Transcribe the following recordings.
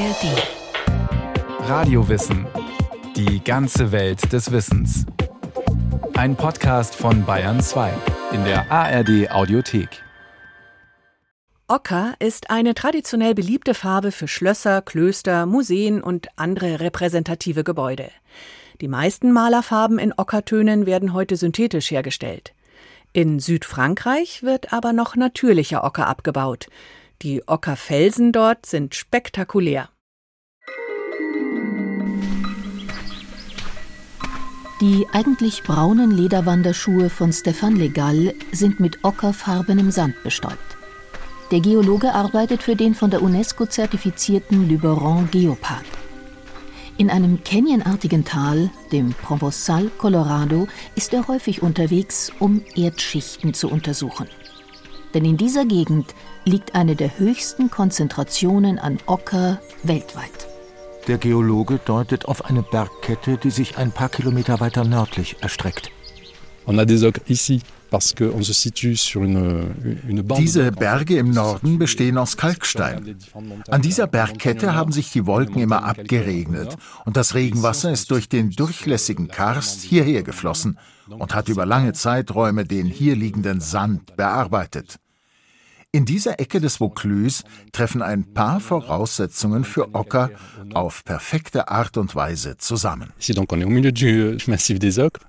ARD. Radiowissen. Die ganze Welt des Wissens. Ein Podcast von Bayern 2 in der ARD Audiothek. Ocker ist eine traditionell beliebte Farbe für Schlösser, Klöster, Museen und andere repräsentative Gebäude. Die meisten Malerfarben in Ockertönen werden heute synthetisch hergestellt. In Südfrankreich wird aber noch natürlicher Ocker abgebaut. Die Ockerfelsen dort sind spektakulär. Die eigentlich braunen Lederwanderschuhe von Stéphane Legal sind mit ockerfarbenem Sand bestäubt. Der Geologe arbeitet für den von der UNESCO zertifizierten Luberon Geopark. In einem canyonartigen Tal, dem Provençal Colorado, ist er häufig unterwegs, um Erdschichten zu untersuchen. Denn in dieser Gegend liegt eine der höchsten Konzentrationen an Ocker weltweit. Der Geologe deutet auf eine Bergkette, die sich ein paar Kilometer weiter nördlich erstreckt. On a des ocres ici diese Berge im Norden bestehen aus Kalkstein. An dieser Bergkette haben sich die Wolken immer abgeregnet und das Regenwasser ist durch den durchlässigen Karst hierher geflossen und hat über lange Zeiträume den hier liegenden Sand bearbeitet. In dieser Ecke des Vaucluse treffen ein paar Voraussetzungen für Ocker auf perfekte Art und Weise zusammen.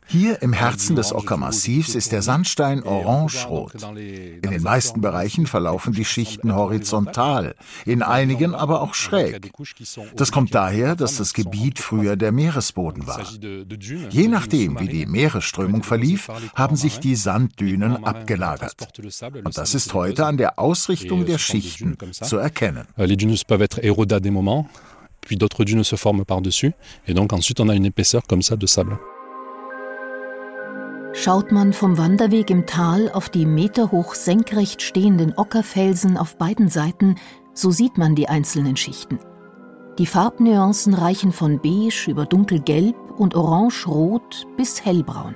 Hier im Herzen des Ockermassivs ist der Sandstein orangerot. In den meisten Bereichen verlaufen die Schichten horizontal, in einigen aber auch schräg. Das kommt daher, dass das Gebiet früher der Meeresboden war. Je nachdem, wie die Meeresströmung verlief, haben sich die Sanddünen abgelagert. Und das ist heute an der der Ausrichtung der Schichten zu erkennen. Euh, les dunes peuvent être érodées à des moments, puis d'autres dunes se forment par-dessus, et donc ensuite on a une épaisseur comme ça de sable. Schaut man vom Wanderweg im Tal auf die meterhoch senkrecht stehenden Ockerfelsen auf beiden Seiten, so sieht man die einzelnen Schichten. Die Farbnuancen reichen von beige über dunkelgelb und orange-rot bis hellbraun.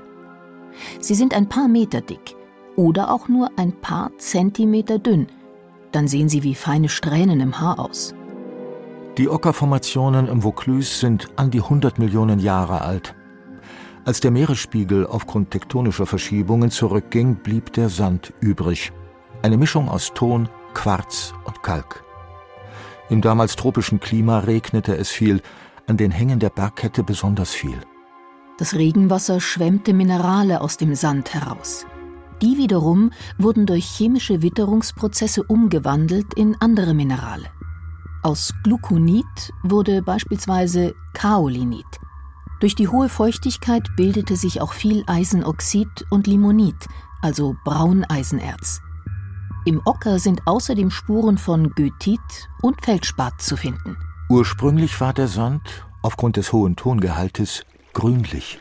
Sie sind ein paar Meter dick, oder auch nur ein paar Zentimeter dünn. Dann sehen sie wie feine Strähnen im Haar aus. Die Ockerformationen im Vaucluse sind an die 100 Millionen Jahre alt. Als der Meeresspiegel aufgrund tektonischer Verschiebungen zurückging, blieb der Sand übrig. Eine Mischung aus Ton, Quarz und Kalk. Im damals tropischen Klima regnete es viel, an den Hängen der Bergkette besonders viel. Das Regenwasser schwemmte Minerale aus dem Sand heraus. Die wiederum wurden durch chemische Witterungsprozesse umgewandelt in andere Minerale. Aus Gluconit wurde beispielsweise Kaolinit. Durch die hohe Feuchtigkeit bildete sich auch viel Eisenoxid und Limonit, also Brauneisenerz. Im Ocker sind außerdem Spuren von Goethit und Feldspat zu finden. Ursprünglich war der Sand, aufgrund des hohen Tongehaltes, grünlich.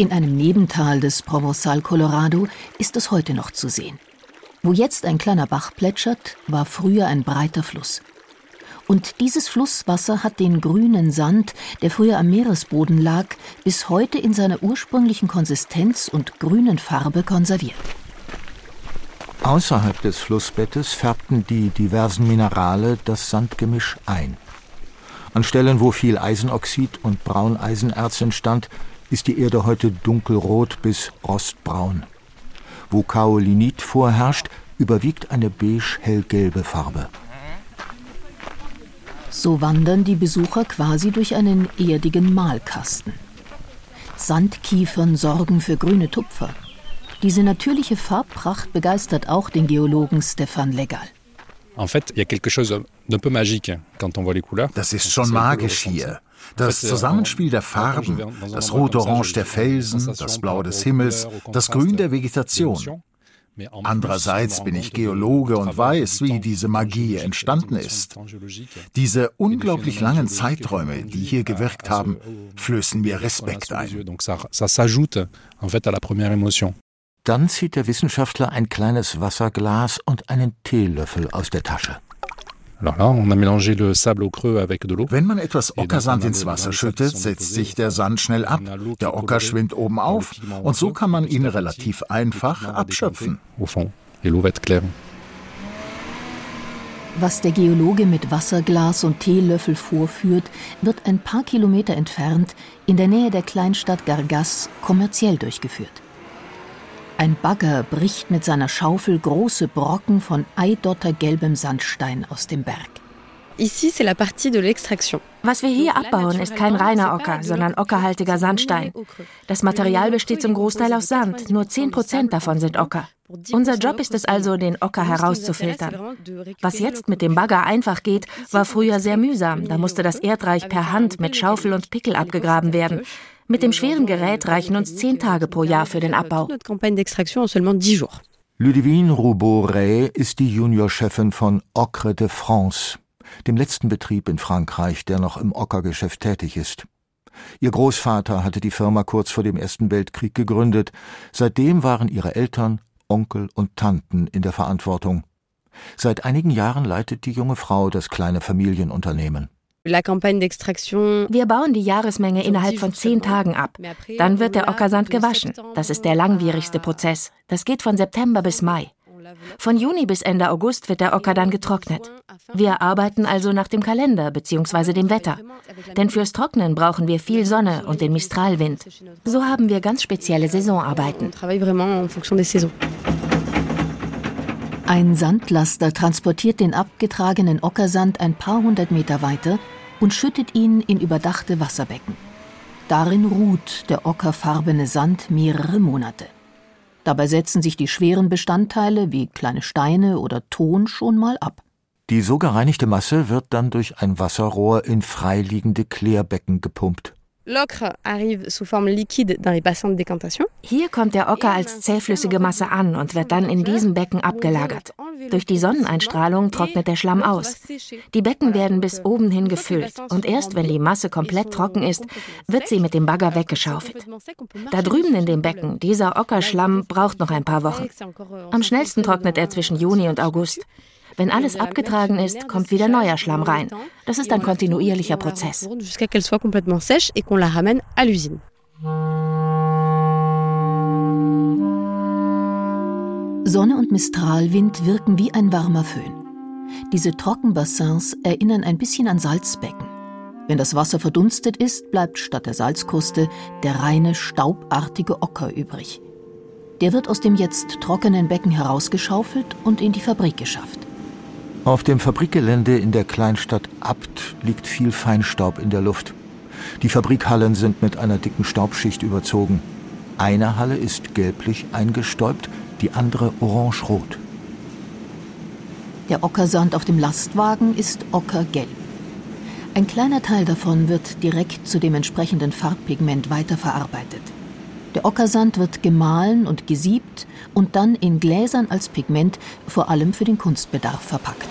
In einem Nebental des Provençal Colorado ist es heute noch zu sehen. Wo jetzt ein kleiner Bach plätschert, war früher ein breiter Fluss. Und dieses Flusswasser hat den grünen Sand, der früher am Meeresboden lag, bis heute in seiner ursprünglichen Konsistenz und grünen Farbe konserviert. Außerhalb des Flussbettes färbten die diversen Minerale das Sandgemisch ein. An Stellen, wo viel Eisenoxid und Brauneisenerz entstand, ist die Erde heute dunkelrot bis rostbraun. Wo Kaolinit vorherrscht, überwiegt eine beige-hellgelbe Farbe. So wandern die Besucher quasi durch einen erdigen Malkasten. Sandkiefern sorgen für grüne Tupfer. Diese natürliche Farbpracht begeistert auch den Geologen Stefan Legal. Das ist schon magisch hier. Das Zusammenspiel der Farben, das Rot-Orange der Felsen, das Blau des Himmels, das Grün der Vegetation. Andererseits bin ich Geologe und weiß, wie diese Magie entstanden ist. Diese unglaublich langen Zeiträume, die hier gewirkt haben, flößen mir Respekt ein. Dann zieht der Wissenschaftler ein kleines Wasserglas und einen Teelöffel aus der Tasche. Wenn man etwas Ockersand ins Wasser schüttet, setzt sich der Sand schnell ab. Der Ocker schwimmt oben auf und so kann man ihn relativ einfach abschöpfen. Was der Geologe mit Wasserglas und Teelöffel vorführt, wird ein paar Kilometer entfernt in der Nähe der Kleinstadt Gargas kommerziell durchgeführt. Ein Bagger bricht mit seiner Schaufel große Brocken von eidottergelbem Sandstein aus dem Berg. Was wir hier abbauen, ist kein reiner Ocker, sondern ockerhaltiger Sandstein. Das Material besteht zum Großteil aus Sand, nur 10 Prozent davon sind Ocker. Unser Job ist es also, den Ocker herauszufiltern. Was jetzt mit dem Bagger einfach geht, war früher sehr mühsam. Da musste das Erdreich per Hand mit Schaufel und Pickel abgegraben werden. Mit dem schweren Gerät reichen uns zehn Tage pro Jahr für den Abbau. Ludivine Roubaud-Ray ist die Juniorchefin von Ocre de France, dem letzten Betrieb in Frankreich, der noch im Ockergeschäft tätig ist. Ihr Großvater hatte die Firma kurz vor dem Ersten Weltkrieg gegründet. Seitdem waren ihre Eltern, Onkel und Tanten in der Verantwortung. Seit einigen Jahren leitet die junge Frau das kleine Familienunternehmen. Wir bauen die Jahresmenge innerhalb von zehn Tagen ab. Dann wird der Ockersand gewaschen. Das ist der langwierigste Prozess. Das geht von September bis Mai. Von Juni bis Ende August wird der Ocker dann getrocknet. Wir arbeiten also nach dem Kalender bzw. dem Wetter. Denn fürs Trocknen brauchen wir viel Sonne und den Mistralwind. So haben wir ganz spezielle Saisonarbeiten. Ein Sandlaster transportiert den abgetragenen Ockersand ein paar hundert Meter weiter und schüttet ihn in überdachte Wasserbecken. Darin ruht der ockerfarbene Sand mehrere Monate. Dabei setzen sich die schweren Bestandteile wie kleine Steine oder Ton schon mal ab. Die so gereinigte Masse wird dann durch ein Wasserrohr in freiliegende Klärbecken gepumpt. L'ocre arrive sous forme liquide dans les bassins de décantation. Hier kommt der Ocker als zähflüssige Masse an und wird dann in diesem Becken abgelagert. Durch die Sonneneinstrahlung trocknet der Schlamm aus. Die Becken werden bis oben hin gefüllt und erst wenn die Masse komplett trocken ist, wird sie mit dem Bagger weggeschaufelt. Da drüben in dem Becken, dieser Ockerschlamm braucht noch ein paar Wochen. Am schnellsten trocknet er zwischen Juni und August. Wenn alles abgetragen ist, kommt wieder neuer Schlamm rein. Das ist ein kontinuierlicher Prozess. Sonne und Mistralwind wirken wie ein warmer Föhn. Diese Trockenbassins erinnern ein bisschen an Salzbecken. Wenn das Wasser verdunstet ist, bleibt statt der Salzkruste der reine, staubartige Ocker übrig. Der wird aus dem jetzt trockenen Becken herausgeschaufelt und in die Fabrik geschafft. Auf dem Fabrikgelände in der Kleinstadt Abt liegt viel Feinstaub in der Luft. Die Fabrikhallen sind mit einer dicken Staubschicht überzogen. Eine Halle ist gelblich eingestäubt, die andere orange-rot. Der Ockersand auf dem Lastwagen ist ockergelb. Ein kleiner Teil davon wird direkt zu dem entsprechenden Farbpigment weiterverarbeitet. Der Ockersand wird gemahlen und gesiebt und dann in Gläsern als Pigment vor allem für den Kunstbedarf verpackt.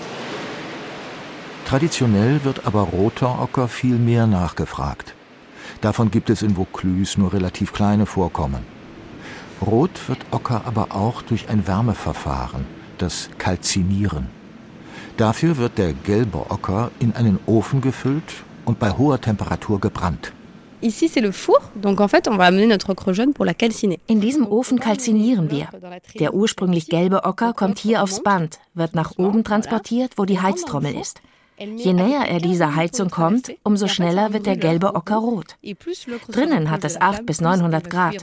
Traditionell wird aber roter Ocker viel mehr nachgefragt. Davon gibt es in Vaucluse nur relativ kleine Vorkommen. Rot wird Ocker aber auch durch ein Wärmeverfahren, das Kalzinieren. Dafür wird der gelbe Ocker in einen Ofen gefüllt und bei hoher Temperatur gebrannt. Ici, c'est le four, donc en fait, on va amener notre ocre jaune pour la calciner. In diesem Ofen kalzinieren wir. Der ursprünglich gelbe Ocker kommt hier aufs Band, wird nach oben transportiert, wo die Heiztrommel ist. Je näher er dieser Heizung kommt, umso schneller wird der gelbe Ocker rot. Drinnen hat es 8 bis 900 Grad.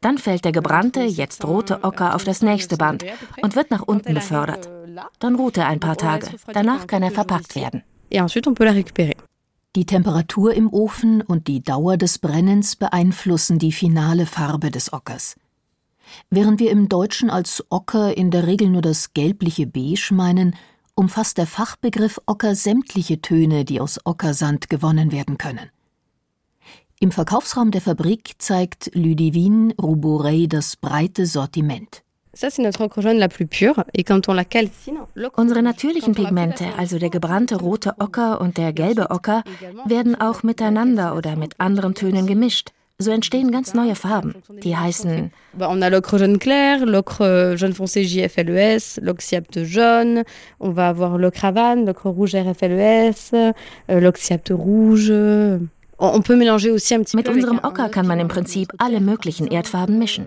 Dann fällt der gebrannte, jetzt rote Ocker auf das nächste Band und wird nach unten befördert. Dann ruht er ein paar Tage. Danach kann er verpackt werden. Et ensuite on peut la récupérer. Die Temperatur im Ofen und die Dauer des Brennens beeinflussen die finale Farbe des Ockers. Während wir im Deutschen als Ocker in der Regel nur das gelbliche Beige meinen, umfasst der Fachbegriff Ocker sämtliche Töne, die aus Ockersand gewonnen werden können. Im Verkaufsraum der Fabrik zeigt Ludivine Roubaud das breite Sortiment. Unsere natürlichen Pigmente, also der gebrannte rote Ocker und der gelbe Ocker, werden auch miteinander oder mit anderen Tönen gemischt. So entstehen ganz neue Farben. Die heißen. On a l'ocre jaune clair, l'ocre jaune foncé JFLES, l'oxyapte jaune. On va avoir l'ocre Havane, l'ocre rouge RFLES, euh, l'oxyapte rouge. On peut mélanger aussi un petit Mit unserem Ocker kann man im Prinzip alle möglichen Erdfarben mischen.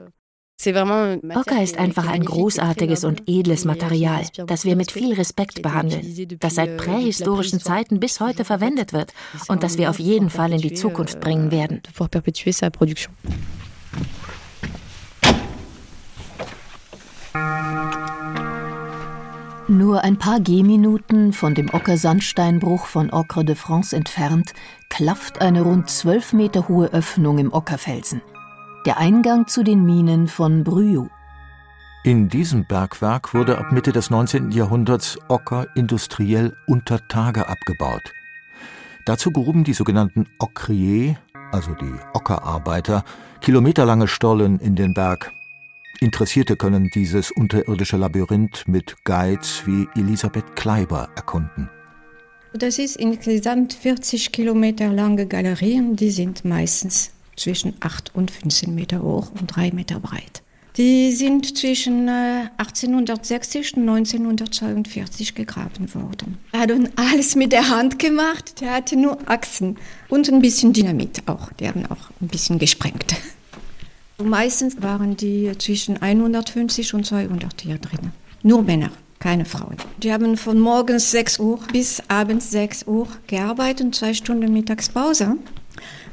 Ocker ist einfach ein großartiges und edles Material, das wir mit viel Respekt behandeln, das seit prähistorischen Zeiten bis heute verwendet wird und das wir auf jeden Fall in die Zukunft bringen werden. Nur ein paar Gehminuten von dem Ocker-Sandsteinbruch von Ocre de France entfernt klafft eine rund zwölf Meter hohe Öffnung im Ockerfelsen. Der Eingang zu den Minen von Bruyou. In diesem Bergwerk wurde ab Mitte des 19. Jahrhunderts Ocker industriell unter Tage abgebaut. Dazu gruben die sogenannten Ocriers, also die Ockerarbeiter, kilometerlange Stollen in den Berg. Interessierte können dieses unterirdische Labyrinth mit Guides wie Elisabeth Kleiber erkunden. Das ist insgesamt 40 Kilometer lange Galerien, die sind meistens zwischen 8 und 15 Meter hoch und 3 Meter breit. Die sind zwischen 1860 äh, und 1942 gegraben worden. Er hat alles mit der Hand gemacht, der hatte nur Achsen und ein bisschen Dynamit auch. Die haben auch ein bisschen gesprengt. Meistens waren die zwischen 150 und 200 hier drin. Nur Männer, keine Frauen. Die haben von morgens 6 Uhr bis abends 6 Uhr gearbeitet, zwei Stunden Mittagspause.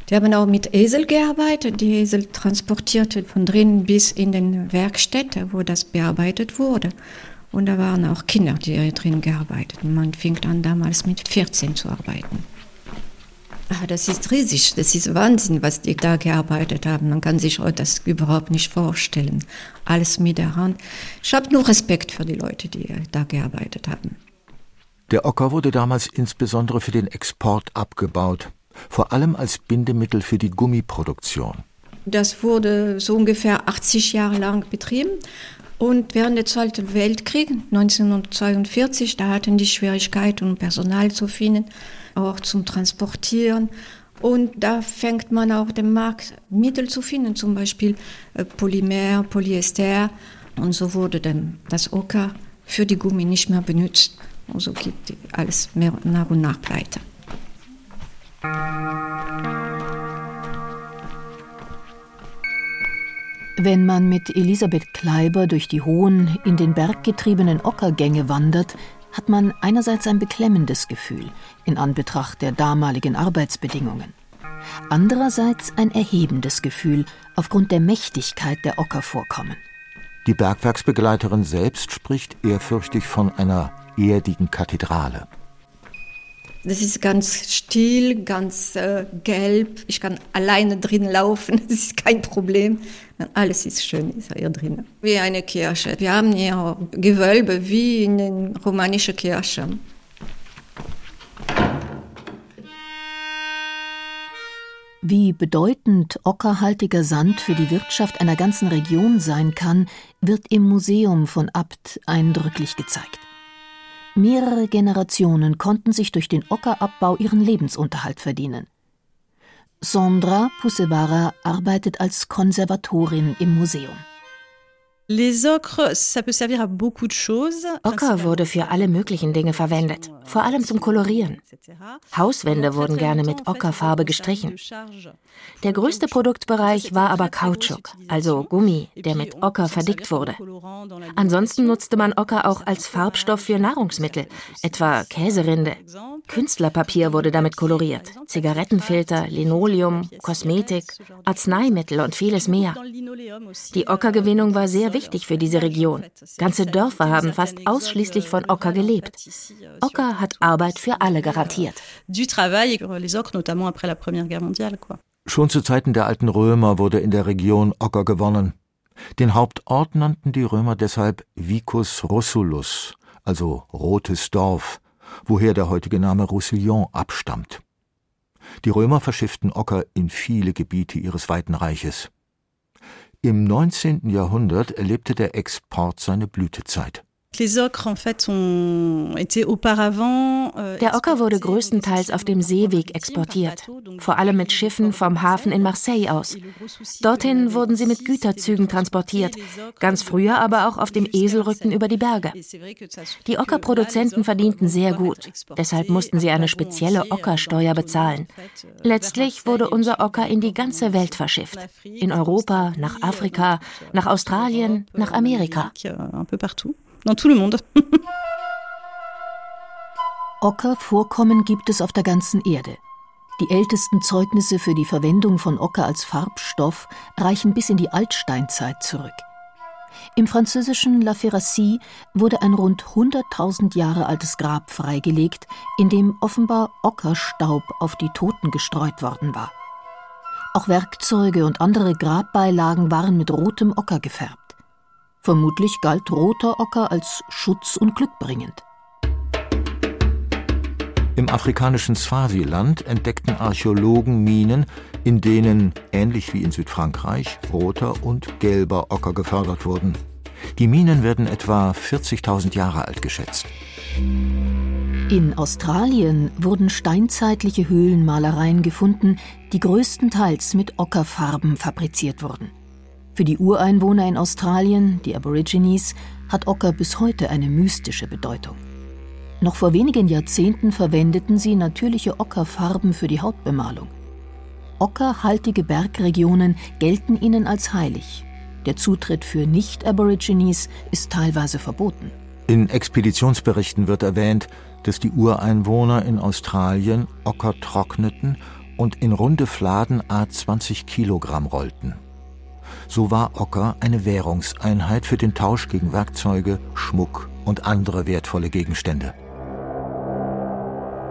Die haben auch mit Esel gearbeitet. Die Esel transportierte von drinnen bis in den Werkstätte, wo das bearbeitet wurde. Und da waren auch Kinder, die drin gearbeitet. haben. Man fing an damals mit 14 zu arbeiten. Ah, das ist riesig, das ist Wahnsinn, was die da gearbeitet haben. Man kann sich das überhaupt nicht vorstellen. Alles mit der Hand. Ich habe nur Respekt für die Leute, die da gearbeitet haben. Der Ocker wurde damals insbesondere für den Export abgebaut, vor allem als Bindemittel für die Gummiproduktion. Das wurde so ungefähr 80 Jahre lang betrieben. Und während des Zweiten Weltkriegs, 1942, da hatten die Schwierigkeiten, Personal zu finden auch zum Transportieren. Und da fängt man auch den Markt Mittel zu finden, zum Beispiel äh, Polymer, Polyester. Und so wurde dann das Ocker für die Gummi nicht mehr benutzt. Und so geht alles mehr nach und nach pleite. Wenn man mit Elisabeth Kleiber durch die hohen, in den Berg getriebenen Ockergänge wandert, hat man einerseits ein beklemmendes Gefühl in Anbetracht der damaligen Arbeitsbedingungen, andererseits ein erhebendes Gefühl aufgrund der Mächtigkeit der Ockervorkommen. Die Bergwerksbegleiterin selbst spricht ehrfürchtig von einer erdigen Kathedrale. Das ist ganz still, ganz äh, gelb. Ich kann alleine drin laufen, das ist kein Problem. Alles ist schön ist hier drin. Wie eine Kirche. Wir haben hier Gewölbe wie in den romanischen Kirchen. Wie bedeutend ockerhaltiger Sand für die Wirtschaft einer ganzen Region sein kann, wird im Museum von Abt eindrücklich gezeigt. Mehrere Generationen konnten sich durch den Ockerabbau ihren Lebensunterhalt verdienen. Sandra Pusevara arbeitet als Konservatorin im Museum. Ocker wurde für alle möglichen Dinge verwendet, vor allem zum Kolorieren. Hauswände wurden gerne mit Ockerfarbe gestrichen. Der größte Produktbereich war aber Kautschuk, also Gummi, der mit Ocker verdickt wurde. Ansonsten nutzte man Ocker auch als Farbstoff für Nahrungsmittel, etwa Käserinde. Künstlerpapier wurde damit koloriert, Zigarettenfilter, Linoleum, Kosmetik, Arzneimittel und vieles mehr. Die Ockergewinnung war sehr wichtig für diese Region. Ganze Dörfer haben fast ausschließlich von Ocker gelebt. Ocker hat Arbeit für alle garantiert. Schon zu Zeiten der alten Römer wurde in der Region Ocker gewonnen. Den Hauptort nannten die Römer deshalb Vicus Russulus, also rotes Dorf, woher der heutige Name Roussillon abstammt. Die Römer verschifften Ocker in viele Gebiete ihres weiten Reiches. Im 19. Jahrhundert erlebte der Export seine Blütezeit. Der Ocker wurde größtenteils auf dem Seeweg exportiert, vor allem mit Schiffen vom Hafen in Marseille aus. Dorthin wurden sie mit Güterzügen transportiert, ganz früher aber auch auf dem Eselrücken über die Berge. Die Ockerproduzenten verdienten sehr gut, deshalb mussten sie eine spezielle Ockersteuer bezahlen. Letztlich wurde unser Ocker in die ganze Welt verschifft, in Europa, nach Afrika, nach Australien, nach Amerika dans tout le monde. Ockervorkommen gibt es auf der ganzen Erde. Die ältesten Zeugnisse für die Verwendung von Ocker als Farbstoff reichen bis in die Altsteinzeit zurück. Im französischen La Ferracie wurde ein rund 100.000 Jahre altes Grab freigelegt, in dem offenbar Ockerstaub auf die Toten gestreut worden war. Auch Werkzeuge und andere Grabbeilagen waren mit rotem Ocker gefärbt. Vermutlich galt roter Ocker als schutz- und glückbringend. Im afrikanischen Swasiland entdeckten Archäologen Minen, in denen, ähnlich wie in Südfrankreich, roter und gelber Ocker gefördert wurden. Die Minen werden etwa 40.000 Jahre alt geschätzt. In Australien wurden steinzeitliche Höhlenmalereien gefunden, die größtenteils mit Ockerfarben fabriziert wurden. Für die Ureinwohner in Australien, die Aborigines, hat Ocker bis heute eine mystische Bedeutung. Noch vor wenigen Jahrzehnten verwendeten sie natürliche Ockerfarben für die Hautbemalung. Ockerhaltige Bergregionen gelten ihnen als heilig. Der Zutritt für Nicht-Aborigines ist teilweise verboten. In Expeditionsberichten wird erwähnt, dass die Ureinwohner in Australien Ocker trockneten und in runde Fladen a 20 Kilogramm rollten. So war Ocker eine Währungseinheit für den Tausch gegen Werkzeuge, Schmuck und andere wertvolle Gegenstände.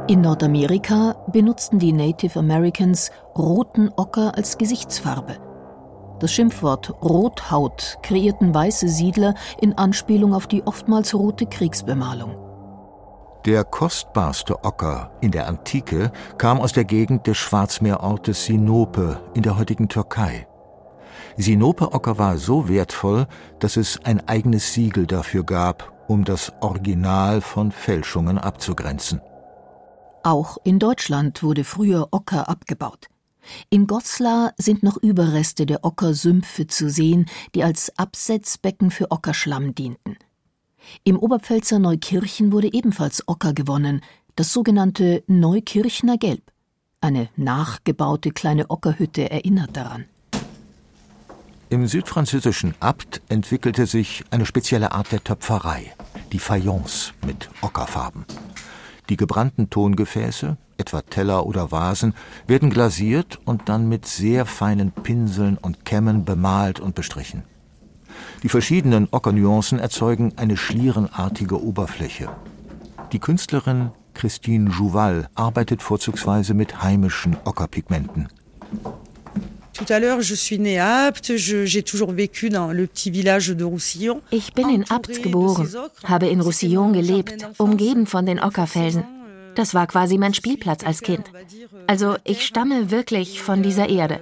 In Nordamerika benutzten die Native Americans roten Ocker als Gesichtsfarbe. Das Schimpfwort Rothaut kreierten weiße Siedler in Anspielung auf die oftmals rote Kriegsbemalung. Der kostbarste Ocker in der Antike kam aus der Gegend des Schwarzmeerortes Sinope in der heutigen Türkei. Sinope-Ocker war so wertvoll, dass es ein eigenes Siegel dafür gab, um das Original von Fälschungen abzugrenzen. Auch in Deutschland wurde früher Ocker abgebaut. In Goslar sind noch Überreste der Ockersümpfe zu sehen, die als Absetzbecken für Ockerschlamm dienten. Im Oberpfälzer Neukirchen wurde ebenfalls Ocker gewonnen, das sogenannte Neukirchner Gelb. Eine nachgebaute kleine Ockerhütte erinnert daran. Im südfranzösischen Abt entwickelte sich eine spezielle Art der Töpferei, die Fayence mit Ockerfarben. Die gebrannten Tongefäße, etwa Teller oder Vasen, werden glasiert und dann mit sehr feinen Pinseln und Kämmen bemalt und bestrichen. Die verschiedenen Ockernuancen erzeugen eine schlierenartige Oberfläche. Die Künstlerin Christine Jouval arbeitet vorzugsweise mit heimischen Ockerpigmenten. Tout à l'heure, je suis née à Apt, j'ai toujours vécu dans le petit village de Roussillon. Ich bin in Abt geboren, habe in Roussillon gelebt, umgeben von den Ockerfelsen. Das war quasi mein Spielplatz als Kind. Also ich stamme wirklich von dieser Erde.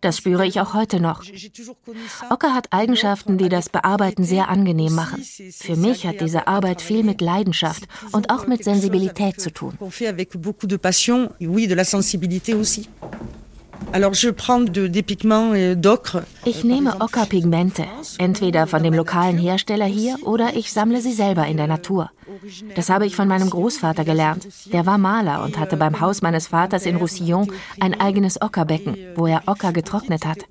Das spüre ich auch heute noch. Ocker hat Eigenschaften, die das Bearbeiten sehr angenehm machen. Für mich hat diese Arbeit viel mit Leidenschaft und auch mit Sensibilität zu tun. Ich nehme Ockerpigmente, entweder von dem lokalen Hersteller hier oder ich sammle sie selber in der Natur. Das habe ich von meinem Großvater gelernt. Der war Maler und hatte beim Haus meines Vaters in Roussillon ein eigenes Ockerbecken, wo er Ocker getrocknet hat.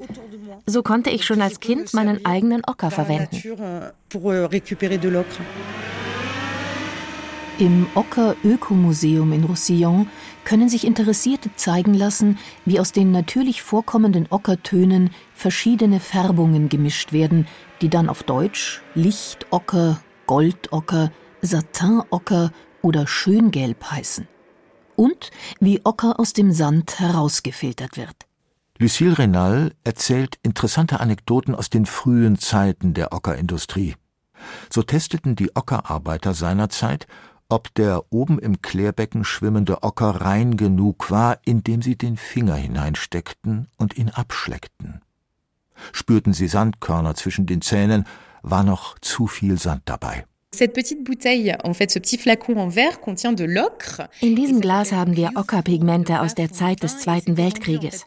So konnte ich schon als Kind meinen eigenen Ocker verwenden. Im Ocker Ökomuseum in Roussillon können sich Interessierte zeigen lassen, wie aus den natürlich vorkommenden Ockertönen verschiedene Färbungen gemischt werden, die dann auf Deutsch Lichtocker, Goldocker, Satinocker oder Schöngelb heißen. Und wie Ocker aus dem Sand herausgefiltert wird. Lucille Renal erzählt interessante Anekdoten aus den frühen Zeiten der Ockerindustrie. So testeten die Ockerarbeiter seinerzeit, ob der oben im Klärbecken schwimmende Ocker rein genug war, indem sie den Finger hineinsteckten und ihn abschleckten. Spürten sie Sandkörner zwischen den Zähnen, war noch zu viel Sand dabei. In diesem Glas haben wir Ockerpigmente aus der Zeit des Zweiten Weltkrieges.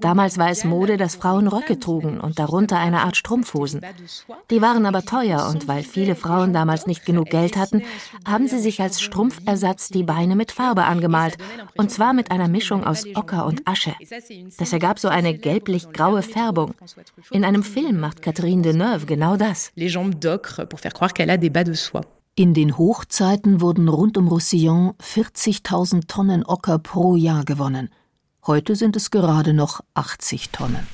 Damals war es Mode, dass Frauen Röcke trugen und darunter eine Art Strumpfhosen. Die waren aber teuer und weil viele Frauen damals nicht genug Geld hatten, haben sie sich als Strumpfersatz die Beine mit Farbe angemalt und zwar mit einer Mischung aus Ocker und Asche. Das ergab so eine gelblich-graue Färbung. In einem Film macht Catherine Deneuve genau das. Les jambes d'ocre pour faire croire qu'elle a des bas de in den Hochzeiten wurden rund um Roussillon 40.000 Tonnen Ocker pro Jahr gewonnen. Heute sind es gerade noch 80 Tonnen.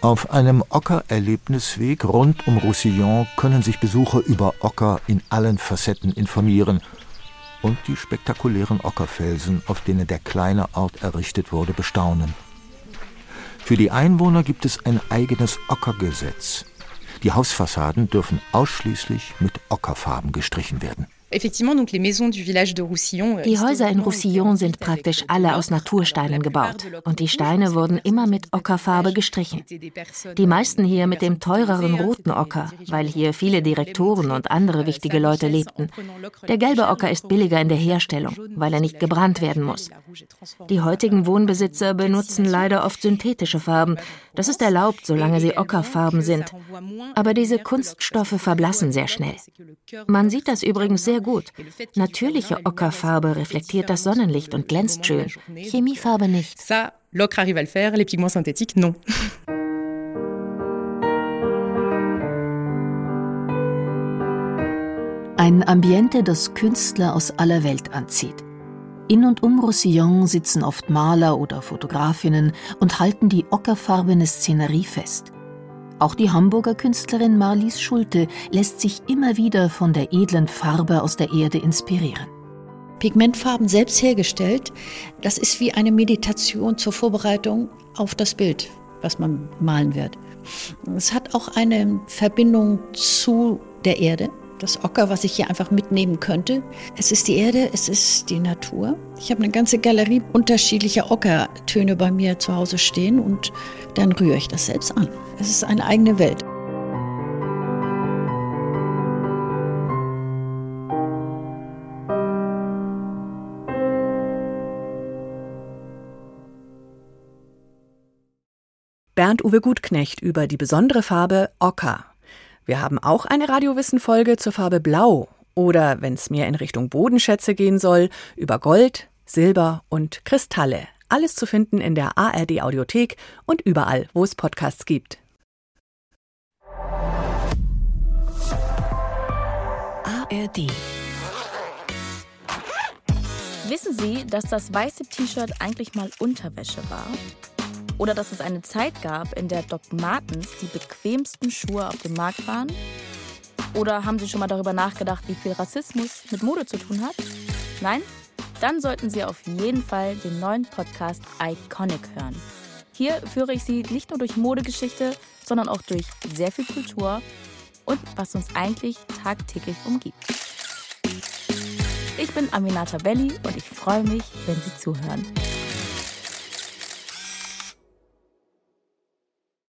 Auf einem Ocker-Erlebnisweg rund um Roussillon können sich Besucher über Ocker in allen Facetten informieren und die spektakulären Ockerfelsen, auf denen der kleine Ort errichtet wurde, bestaunen. Für die Einwohner gibt es ein eigenes Ockergesetz. Die Hausfassaden dürfen ausschließlich mit Ockerfarben gestrichen werden. Euh, die Häuser in Roussillon sind praktisch alle aus Natursteinen gebaut und die Steine wurden immer mit Ockerfarbe gestrichen. Die meisten hier mit dem teureren roten Ocker, weil hier viele Direktoren und andere wichtige Leute lebten. Der gelbe Ocker ist billiger in der Herstellung, weil er nicht gebrannt werden muss. Die heutigen Wohnbesitzer benutzen leider oft synthetische Farben. Das ist erlaubt, solange sie Ockerfarben sind. Aber diese Kunststoffe verblassen sehr schnell. Man sieht das übrigens sehr gut. Natürliche Ockerfarbe reflektiert das Sonnenlicht und glänzt schön. Chemiefarbe nicht. Ça, l'ocre arrive à le faire, les pigments synthétiques, non. Ein Ambiente, das Künstler aus aller Welt anzieht. In und um Roussillon sitzen oft Maler oder Fotografinnen und halten die ockerfarbene Szenerie fest. Auch die Hamburger Künstlerin Marlies Schulte lässt sich immer wieder von der edlen Farbe aus der Erde inspirieren. Pigmentfarben selbst hergestellt, das ist wie eine Meditation zur Vorbereitung auf das Bild, was man malen wird. Es hat auch eine Verbindung zu der Erde, das Ocker, was ich hier einfach mitnehmen könnte. Es ist die Erde, es ist die Natur. Ich habe eine ganze Galerie unterschiedlicher Ockertöne bei mir zu Hause stehen und dann rühre ich das selbst an. Es ist eine eigene Welt. Bernd-Uwe Gutknecht über die besondere Farbe Ocker. Wir haben auch eine Radiowissen-Folge zur Farbe Blau oder, wenn es mehr in Richtung Bodenschätze gehen soll, über Gold, Silber und Kristalle. Alles zu finden in der ARD Audiothek und überall, wo es Podcasts gibt. ARD Wissen Sie, dass das weiße T-Shirt eigentlich mal Unterwäsche war? Oder dass es eine Zeit gab, in der Doc Martens die bequemsten Schuhe auf dem Markt waren? Oder haben Sie schon mal darüber nachgedacht, wie viel Rassismus mit Mode zu tun hat? Nein? Dann sollten Sie auf jeden Fall den neuen Podcast Iconic hören. Hier führe ich Sie nicht nur durch Modegeschichte, sondern auch durch sehr viel Kultur und was uns eigentlich tagtäglich umgibt. Ich bin Aminata Belli und ich freue mich, wenn Sie zuhören.